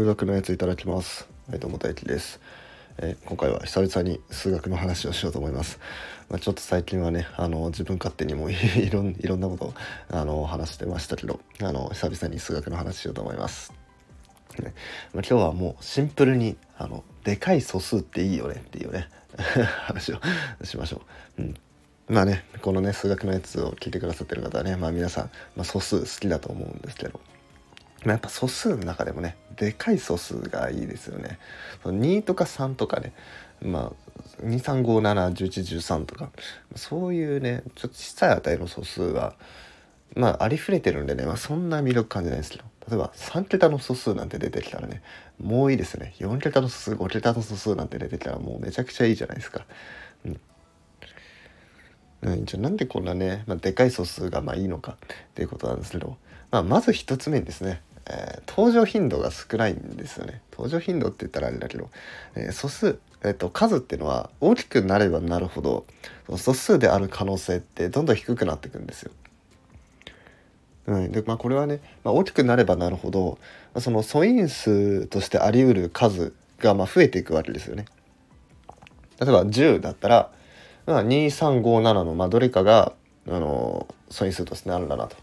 数学のやついただきます。はいどうも大輝です、えー今回は久々に数学の話をしようと思います。まあ、ちょっと最近はねあの自分勝手にも いろんいろんなことあの話してましたけどあの久々に数学の話しようと思います。ね。まあ、今日はもうシンプルにあのでかい素数っていいよねっていうね 話をしましょう。うん。まあねこのね数学のやつを聞いてくださってる方はねまあ皆さん、まあ、素数好きだと思うんですけど、やっぱ素数の中でもねでかい素数がいいですよね。2とか3とかねまあ23571113とかそういうねちょっと小さい値の素数はまあありふれてるんでね、まあ、そんな魅力感じないですけど例えば3桁の素数なんて出てきたらねもういいですね4桁の素数5桁の素数なんて出てきたらもうめちゃくちゃいいじゃないですか。うんうん、じゃあなんでこんなね、まあ、でかい素数がまあいいのかっていうことなんですけど、まあ、まず一つ目にですね、えー登場頻度が少ないんですよね登場頻度って言ったらあれだけど、えー素数、えー、と数っていうのは大きくなればなるほどその素数である可能性ってどんどん低くなっていくんですよ。うん、でまあこれはね、まあ、大きくなればなるほどその素因数としてあり得る数がまあ増えていくわけですよね。例えば10だったら、まあ、2357のまあどれかがあの素因数としてなるんだなと。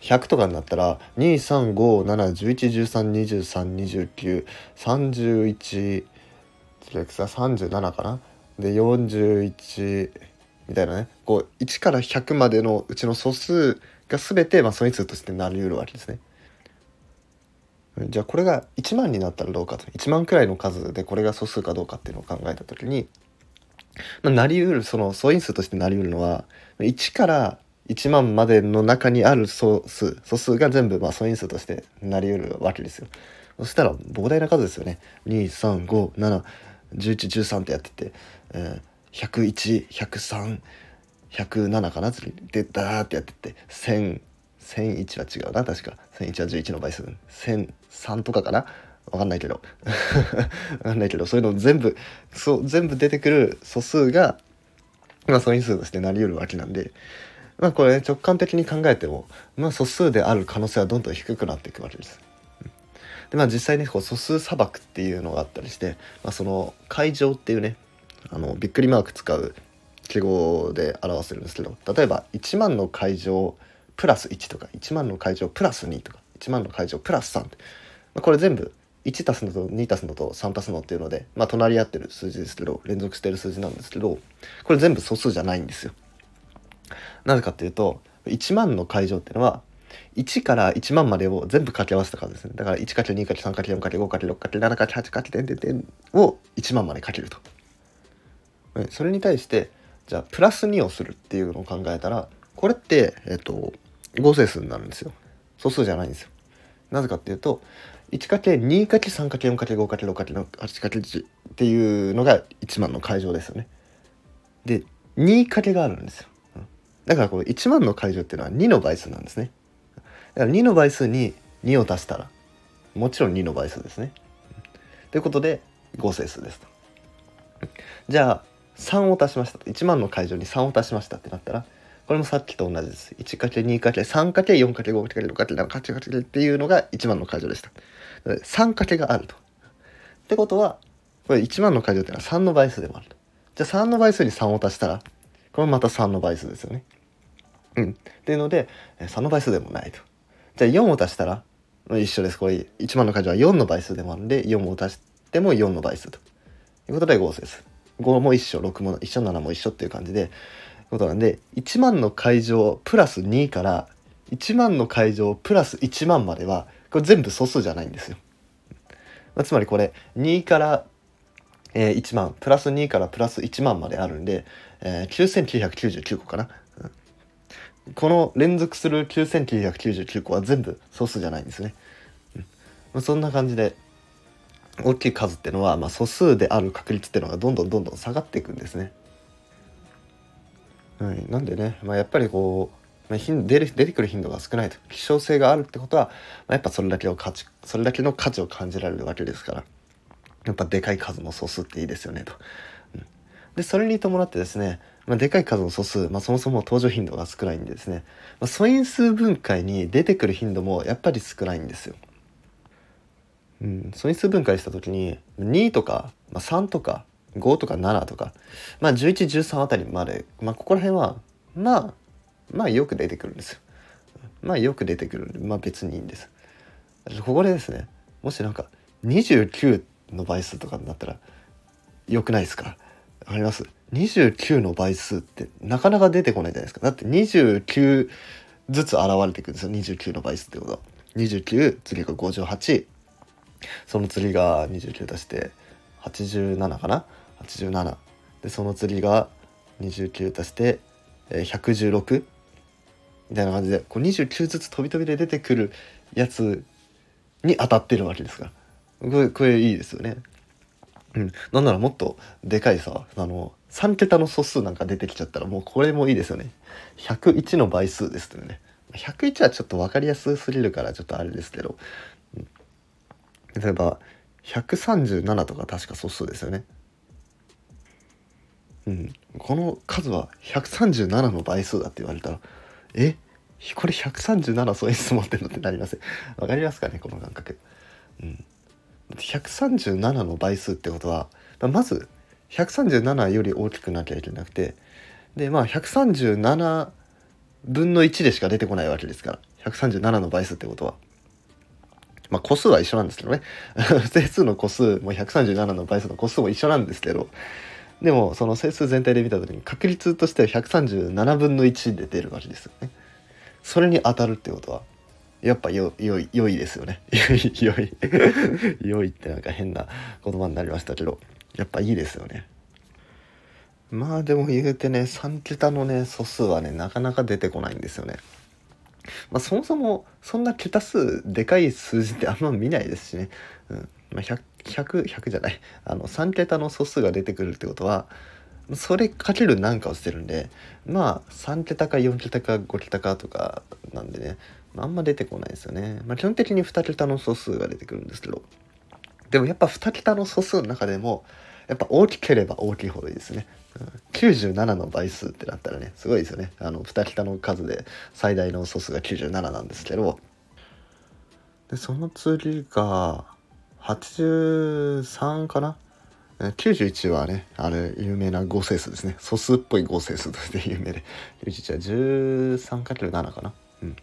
100とかになったら2357111323293137かな？で41みたいなね。こう1から100までのうちの素数が全てまあ素因数としてなり得るわけですね。じゃあこれが1万になったらどうかと。1万くらいの数でこれが素数かどうかっていうのを考えた時に、まあ、なり得るその素因数としてなり得るのは1から1万までの中にある素数素数が全部まあ素因数としてなり得るわけですよ。そしたら膨大な数ですよね。23571113ってやってて、えー、101103 107かな？次でダーってやってって1000 1001は違うな確か。1001は11の倍数。1003とかかな？わかんないけど。わかんないけどそういうの全部そう全部出てくる素数がまあ素因数としてなり得るわけなんでまあこれ、直感的に考えてもまあ素数である可能性はどんどん低くなっていくわけです。でまあ実際にこう素数砂漠っていうのがあったりして、まあ、その階乗っていうねあのびっくりマーク使う記号で表せるんですけど例えば1万の階乗プラス1とか1万の階乗プラス2とか1万の階乗プラス3って、まあ、これ全部1足すのと2足すのと3足すのっていうので、まあ、隣り合ってる数字ですけど連続してる数字なんですけどこれ全部素数じゃないんですよ。なぜかっていうと1万の階乗っていうのは1から1万までを全部掛け合わせた数ですね。だから 1×2×3×4×5×6×7×8×9×10 を1万までかけると。それに対してじゃあプラス2をするっていうのを考えたらこれってえっと合成数になるんですよ。素数じゃないんですよ。なぜかっていうと 1×2×3×4×5×6×8×1 っていうのが1万の階乗ですよね。で2かけがあるんですよ。だからこの1万の階乗っていうのは2の倍数なんですね。だから2の倍数に2を足したらもちろん2の倍数ですね。ということで合成数ですと。じゃあ3を足しましたと。1万の階乗に3を足しましたってなったらこれもさっきと同じです。1×2×3×4×5×6×7×8×9 っていうのが1万の階乗でした。3かけがあると。ってことはこれ1万の階乗っていうのは3の倍数でもあると。じゃあ3の倍数に3を足したらこれまた3の倍数ですよね。うん。っていうので3の倍数でもないと。じゃあ4を足したら一緒です。これ1万の階乗は4の倍数でもあるんで4を足しても4の倍数と。いうことで合成数。5も一緒6も一緒7も一緒っていう感じで。ことなんで1万の階乗プラス2から1万の階乗プラス1万まではこれ全部素数じゃないんですよ。まあつまりこれ2から、えー1万プラス2からプラス1万まであるんで、えー9999個かな。うんこの連続する9999個は全部素数じゃないんですね。うんまあそんな感じで大きい数っていうのは、まあ、素数である確率っていうのがどんどんどんどん下がっていくんですね。はい、なんでね、まあ、やっぱりこう、まあ、頻出る出てくる頻度が少ないと希少性があるってことは、まあ、やっぱそれだけの価値それだけの価値を感じられるわけですからやっぱでかい数の素数っていいですよねと。でそれに伴ってですね、まあ、でかい数の素数、まあ、そもそも登場頻度が少ないんでですね、まあ、素因数分解に出てくる頻度もやっぱり少ないんですよ。うん、素因数分解した時に2とか、まあ、3とか5とか7とか、まあ、1113あたりまで、まあ、ここら辺はまあまあよく出てくるんですよ。まあよく出てくるんでまあ別にいいんです。ここでですねもしなんか29の倍数とかになったらよくないですか？わかります ?29 の倍数ってなかなか出てこないじゃないですか。だって29ずつ現れていくんですよ。29の倍数ってこと。は。29次が58その次が29足して87かな？87でその次が29足して116みたいな感じでこう29ずつ飛び飛びで出てくるやつに当たってるわけですから。これこれいいですよね。うん、なんならもっとでかいさあの3桁の素数なんか出てきちゃったらもうこれもいいですよね。101の倍数ですよね。101はちょっと分かりやすすぎるからちょっとあれですけど、うん、例えば137とか確か素数ですよね。うん、この数は137の倍数だって言われたらえ？これ137素因数持ってんのってなりません？わかりますかね？この感覚。うん、137の倍数ってことはまず137より大きくなきゃいけなくてでまあ137分の1でしか出てこないわけですから137の倍数ってことは。まあ個数は一緒なんですけどね 整数の個数も137の倍数の個数も一緒なんですけどでもその整数全体で見た時に確率としては137分の1で出るわけですよね。それに当たるってことはやっぱよ良い良いですよね。良い 良いってなんか変な言葉になりましたけどやっぱいいですよね。まあでも言うてね3桁のね素数はねなかなか出てこないんですよね。まあそもそもそんな桁数でかい数字ってあんま見ないですしね。うんまあ、100, 100, 100じゃないあの3桁の素数が出てくるってことはそれかける何かをしてるんでまあ3桁か4桁か5桁かとかなんでねあんま出てこないですよね。まあ、基本的に2桁の素数が出てくるんですけどでもやっぱ2桁の素数の中でもやっぱ大きければ大きいほどいいですね。うん、97の倍数ってなったらねすごいですよね。あの2桁の数で最大の素数が97なんですけどでその次が83かな？91はね、あれ、有名な合成数ですね。素数っぽい合成数として有名で。91は 13×7 かな？うん。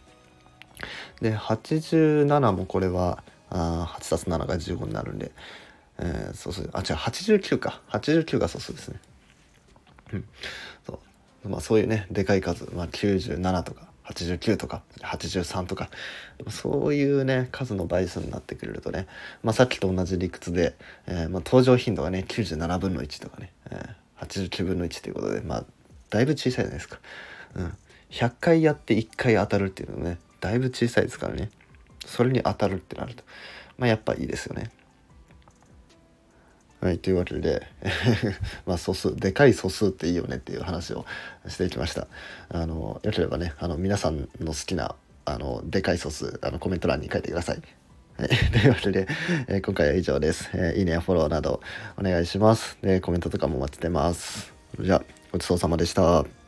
で、87もこれは、あ8たす7が15になるんで、えー、素数、あ、違う、89か。89が素数ですね。うん。そう。まあそういうね、でかい数、まあ97とか、89とか83とかそういうね数の倍数になってくれるとね、まあ、さっきと同じ理屈で、えー、まあ、登場頻度がね97分の1とかね、えー、89分の1ということでまあだいぶ小さいじゃないですか。うん、100回やって1回当たるっていうのねだいぶ小さいですからね。それに当たるってなると。まあやっぱいいですよね。はい、というわけで まあ素数でかい素数っていいよねっていう話をしていきました。あのよければねあの皆さんの好きなあのでかい素数あのコメント欄に書いてください。はい、というわけで、えー、今回は以上です、えー、いいねやフォローなどお願いします。でコメントとかも待ってます。じゃあごちそうさまでした。